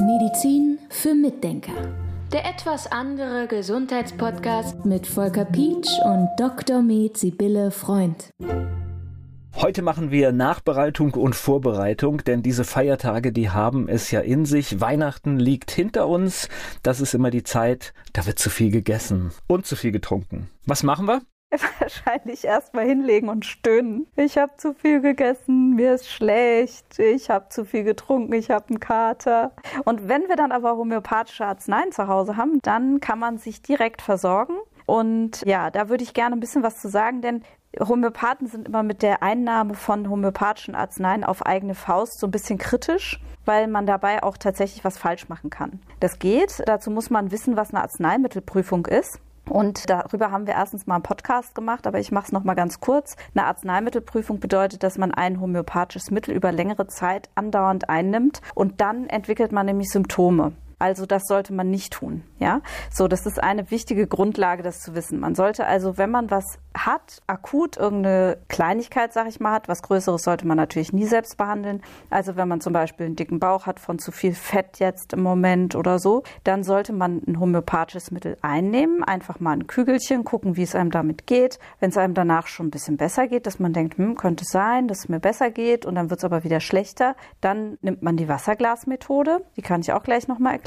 Medizin für Mitdenker. Der etwas andere Gesundheitspodcast mit Volker Pietsch und Dr. Med Sibylle Freund. Heute machen wir Nachbereitung und Vorbereitung, denn diese Feiertage, die haben es ja in sich. Weihnachten liegt hinter uns. Das ist immer die Zeit, da wird zu viel gegessen und zu viel getrunken. Was machen wir? wahrscheinlich erstmal hinlegen und stöhnen. Ich habe zu viel gegessen, mir ist schlecht, ich habe zu viel getrunken, ich habe einen Kater. Und wenn wir dann aber homöopathische Arzneien zu Hause haben, dann kann man sich direkt versorgen. Und ja, da würde ich gerne ein bisschen was zu sagen, denn Homöopathen sind immer mit der Einnahme von homöopathischen Arzneien auf eigene Faust so ein bisschen kritisch, weil man dabei auch tatsächlich was falsch machen kann. Das geht. Dazu muss man wissen, was eine Arzneimittelprüfung ist. Und darüber haben wir erstens mal einen Podcast gemacht, aber ich mache es nochmal ganz kurz. Eine Arzneimittelprüfung bedeutet, dass man ein homöopathisches Mittel über längere Zeit andauernd einnimmt und dann entwickelt man nämlich Symptome. Also das sollte man nicht tun. Ja, so das ist eine wichtige Grundlage, das zu wissen. Man sollte also, wenn man was hat, akut irgendeine Kleinigkeit, sag ich mal, hat, was Größeres sollte man natürlich nie selbst behandeln. Also wenn man zum Beispiel einen dicken Bauch hat von zu viel Fett jetzt im Moment oder so, dann sollte man ein homöopathisches Mittel einnehmen, einfach mal ein Kügelchen, gucken, wie es einem damit geht. Wenn es einem danach schon ein bisschen besser geht, dass man denkt, hm, könnte sein, dass es mir besser geht und dann wird es aber wieder schlechter, dann nimmt man die Wasserglasmethode. Die kann ich auch gleich nochmal erklären.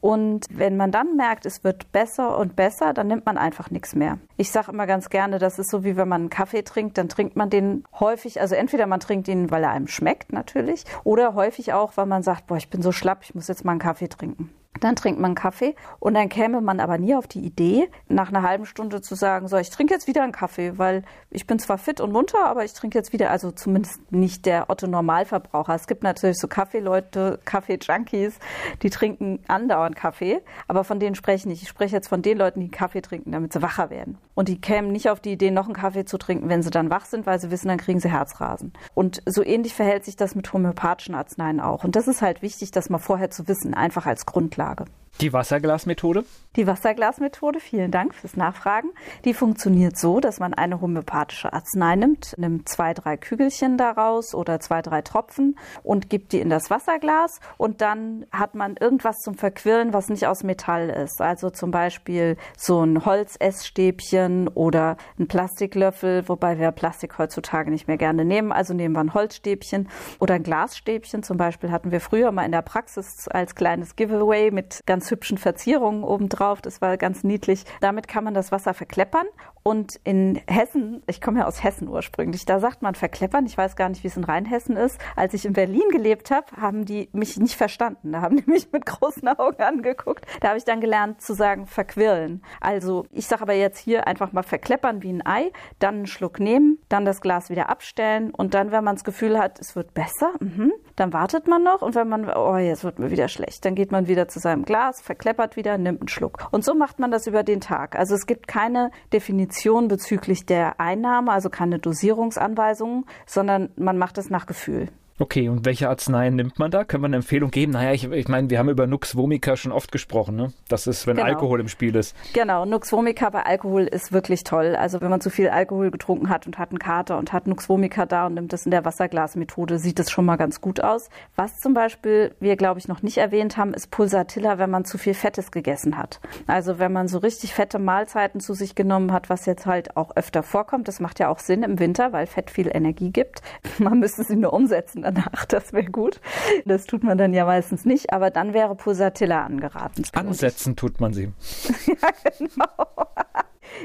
Und wenn man dann merkt, es wird besser und besser, dann nimmt man einfach nichts mehr. Ich sage immer ganz gerne, das ist so wie wenn man einen Kaffee trinkt, dann trinkt man den häufig, also entweder man trinkt ihn, weil er einem schmeckt natürlich, oder häufig auch, weil man sagt, boah, ich bin so schlapp, ich muss jetzt mal einen Kaffee trinken. Dann trinkt man Kaffee und dann käme man aber nie auf die Idee, nach einer halben Stunde zu sagen, so, ich trinke jetzt wieder einen Kaffee, weil ich bin zwar fit und munter, aber ich trinke jetzt wieder, also zumindest nicht der Otto Normalverbraucher. Es gibt natürlich so Kaffeeleute, Kaffee-Junkies, die trinken andauernd Kaffee, aber von denen spreche ich nicht. Ich spreche jetzt von den Leuten, die Kaffee trinken, damit sie wacher werden. Und die kämen nicht auf die Idee, noch einen Kaffee zu trinken, wenn sie dann wach sind, weil sie wissen, dann kriegen sie Herzrasen. Und so ähnlich verhält sich das mit homöopathischen Arzneien auch. Und das ist halt wichtig, das mal vorher zu wissen, einfach als Grundlage. Grundlage. Die Wasserglasmethode? Die Wasserglasmethode, vielen Dank fürs Nachfragen. Die funktioniert so, dass man eine homöopathische Arznei nimmt, nimmt zwei, drei Kügelchen daraus oder zwei, drei Tropfen und gibt die in das Wasserglas und dann hat man irgendwas zum Verquirlen, was nicht aus Metall ist. Also zum Beispiel so ein Holzessstäbchen oder ein Plastiklöffel, wobei wir Plastik heutzutage nicht mehr gerne nehmen. Also nehmen wir ein Holzstäbchen oder ein Glasstäbchen. Zum Beispiel hatten wir früher mal in der Praxis als kleines Giveaway mit ganz ganz hübschen Verzierungen obendrauf. Das war ganz niedlich. Damit kann man das Wasser verkleppern. Und in Hessen, ich komme ja aus Hessen ursprünglich, da sagt man verkleppern. Ich weiß gar nicht, wie es in Rheinhessen ist. Als ich in Berlin gelebt habe, haben die mich nicht verstanden. Da haben die mich mit großen Augen angeguckt. Da habe ich dann gelernt zu sagen verquirlen. Also ich sage aber jetzt hier einfach mal verkleppern wie ein Ei, dann einen Schluck nehmen, dann das Glas wieder abstellen und dann, wenn man das Gefühl hat, es wird besser, mh, dann wartet man noch und wenn man, oh, jetzt wird mir wieder schlecht, dann geht man wieder zu seinem Glas verkleppert wieder, nimmt einen Schluck. Und so macht man das über den Tag. Also es gibt keine Definition bezüglich der Einnahme, also keine Dosierungsanweisungen, sondern man macht es nach Gefühl. Okay, und welche Arzneien nimmt man da? Können wir eine Empfehlung geben? Naja, ich, ich meine, wir haben über Nux Vomica schon oft gesprochen, ne? Das ist, wenn genau. Alkohol im Spiel ist. Genau, Nux Vomica bei Alkohol ist wirklich toll. Also wenn man zu viel Alkohol getrunken hat und hat einen Kater und hat Nux Vomica da und nimmt das in der Wasserglasmethode, sieht das schon mal ganz gut aus. Was zum Beispiel wir, glaube ich, noch nicht erwähnt haben, ist Pulsatilla, wenn man zu viel Fettes gegessen hat. Also wenn man so richtig fette Mahlzeiten zu sich genommen hat, was jetzt halt auch öfter vorkommt. Das macht ja auch Sinn im Winter, weil Fett viel Energie gibt. Man müsste sie nur umsetzen danach. Das wäre gut. Das tut man dann ja meistens nicht, aber dann wäre Pulsatilla angeraten. Ansetzen tut man sie. ja, genau.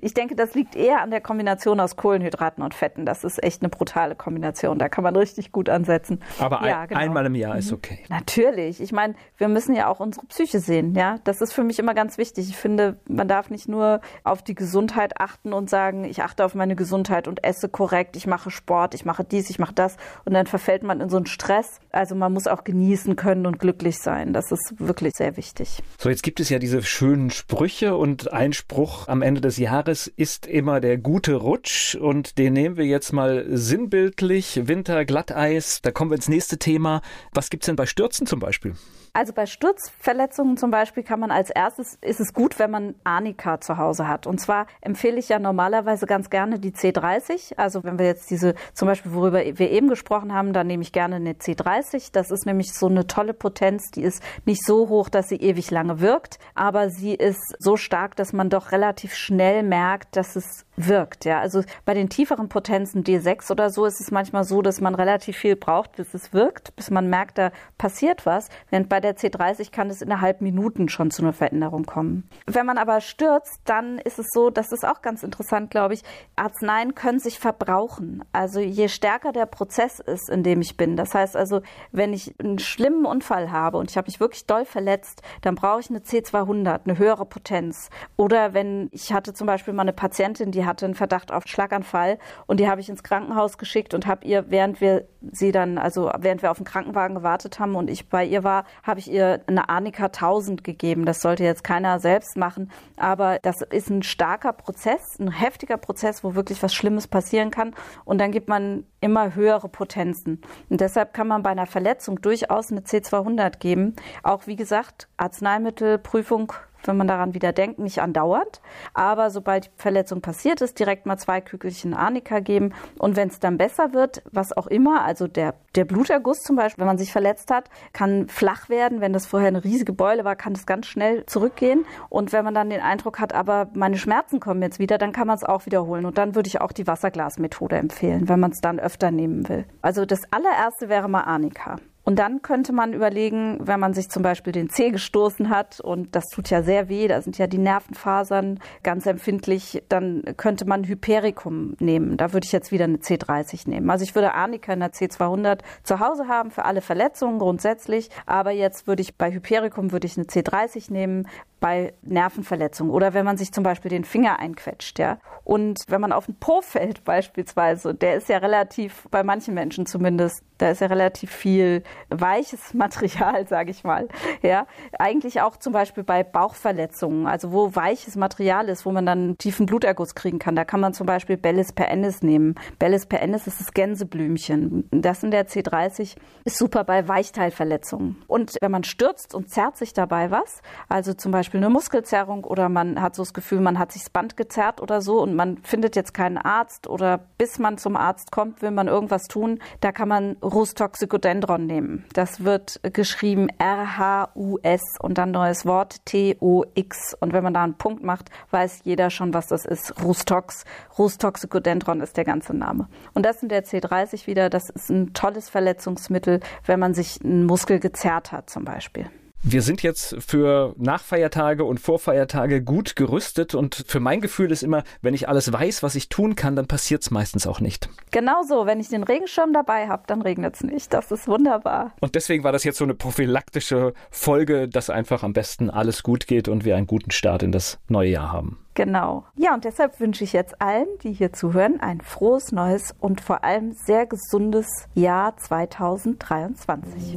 Ich denke, das liegt eher an der Kombination aus Kohlenhydraten und Fetten. Das ist echt eine brutale Kombination. Da kann man richtig gut ansetzen. Aber ja, genau. einmal im Jahr ist mhm. okay. Natürlich. Ich meine, wir müssen ja auch unsere Psyche sehen. Ja, das ist für mich immer ganz wichtig. Ich finde, man darf nicht nur auf die Gesundheit achten und sagen, ich achte auf meine Gesundheit und esse korrekt, ich mache Sport, ich mache dies, ich mache das. Und dann verfällt man in so einen Stress. Also man muss auch genießen können und glücklich sein. Das ist wirklich sehr wichtig. So, jetzt gibt es ja diese schönen Sprüche und ein Spruch am Ende des Jahres Jahres ist immer der gute Rutsch und den nehmen wir jetzt mal sinnbildlich. Winter, Glatteis, da kommen wir ins nächste Thema. Was gibt's denn bei Stürzen zum Beispiel? Also bei Sturzverletzungen zum Beispiel kann man als erstes, ist es gut, wenn man Arnika zu Hause hat. Und zwar empfehle ich ja normalerweise ganz gerne die C30. Also wenn wir jetzt diese, zum Beispiel worüber wir eben gesprochen haben, dann nehme ich gerne eine C30. Das ist nämlich so eine tolle Potenz, die ist nicht so hoch, dass sie ewig lange wirkt, aber sie ist so stark, dass man doch relativ schnell merkt, dass es wirkt. Ja, also bei den tieferen Potenzen D6 oder so ist es manchmal so, dass man relativ viel braucht, bis es wirkt, bis man merkt, da passiert was. Während bei der C30 kann es innerhalb Minuten schon zu einer Veränderung kommen. Wenn man aber stürzt, dann ist es so, das ist auch ganz interessant, glaube ich, Arzneien können sich verbrauchen. Also je stärker der Prozess ist, in dem ich bin. Das heißt also, wenn ich einen schlimmen Unfall habe und ich habe mich wirklich doll verletzt, dann brauche ich eine C200, eine höhere Potenz. Oder wenn ich hatte zum Beispiel mal eine Patientin, die hatte einen Verdacht auf Schlaganfall und die habe ich ins Krankenhaus geschickt und habe ihr, während wir sie dann, also während wir auf den Krankenwagen gewartet haben und ich bei ihr war, habe ich ihr eine Arnika 1000 gegeben. Das sollte jetzt keiner selbst machen, aber das ist ein starker Prozess, ein heftiger Prozess, wo wirklich was Schlimmes passieren kann und dann gibt man immer höhere Potenzen. Und deshalb kann man bei einer Verletzung durchaus eine C200 geben. Auch wie gesagt, Arzneimittelprüfung wenn man daran wieder denkt, nicht andauernd. Aber sobald die Verletzung passiert ist, direkt mal zwei Kügelchen Arnika geben. Und wenn es dann besser wird, was auch immer, also der, der Bluterguss zum Beispiel, wenn man sich verletzt hat, kann flach werden. Wenn das vorher eine riesige Beule war, kann das ganz schnell zurückgehen. Und wenn man dann den Eindruck hat, aber meine Schmerzen kommen jetzt wieder, dann kann man es auch wiederholen. Und dann würde ich auch die Wasserglasmethode empfehlen, wenn man es dann öfter nehmen will. Also das allererste wäre mal Arnika. Und dann könnte man überlegen, wenn man sich zum Beispiel den Zeh gestoßen hat und das tut ja sehr weh, da sind ja die Nervenfasern ganz empfindlich, dann könnte man Hypericum nehmen. Da würde ich jetzt wieder eine C30 nehmen. Also ich würde Arnika in der C200 zu Hause haben für alle Verletzungen grundsätzlich, aber jetzt würde ich bei Hypericum würde ich eine C30 nehmen, bei Nervenverletzungen oder wenn man sich zum Beispiel den Finger einquetscht, ja. Und wenn man auf den Po fällt beispielsweise, der ist ja relativ, bei manchen Menschen zumindest, da ist ja relativ viel weiches Material, sage ich mal, ja. Eigentlich auch zum Beispiel bei Bauchverletzungen, also wo weiches Material ist, wo man dann tiefen Bluterguss kriegen kann, da kann man zum Beispiel Bellis perennis nehmen. Bellis perennis ist das Gänseblümchen. Das in der C30 ist super bei Weichteilverletzungen. Und wenn man stürzt und zerrt sich dabei was, also zum Beispiel eine Muskelzerrung oder man hat so das Gefühl, man hat sich das Band gezerrt oder so und man findet jetzt keinen Arzt oder bis man zum Arzt kommt, will man irgendwas tun, da kann man Rustoxicodendron nehmen. Das wird geschrieben R-H-U-S und dann neues Wort T-O-X. Und wenn man da einen Punkt macht, weiß jeder schon, was das ist. Rustox. Rustoxicodendron ist der ganze Name. Und das in der C30 wieder, das ist ein tolles Verletzungsmittel, wenn man sich einen Muskel gezerrt hat zum Beispiel. Wir sind jetzt für Nachfeiertage und Vorfeiertage gut gerüstet und für mein Gefühl ist immer, wenn ich alles weiß, was ich tun kann, dann passiert es meistens auch nicht. Genau so, wenn ich den Regenschirm dabei habe, dann regnet es nicht. Das ist wunderbar. Und deswegen war das jetzt so eine prophylaktische Folge, dass einfach am besten alles gut geht und wir einen guten Start in das neue Jahr haben. Genau. Ja, und deshalb wünsche ich jetzt allen, die hier zuhören, ein frohes neues und vor allem sehr gesundes Jahr 2023.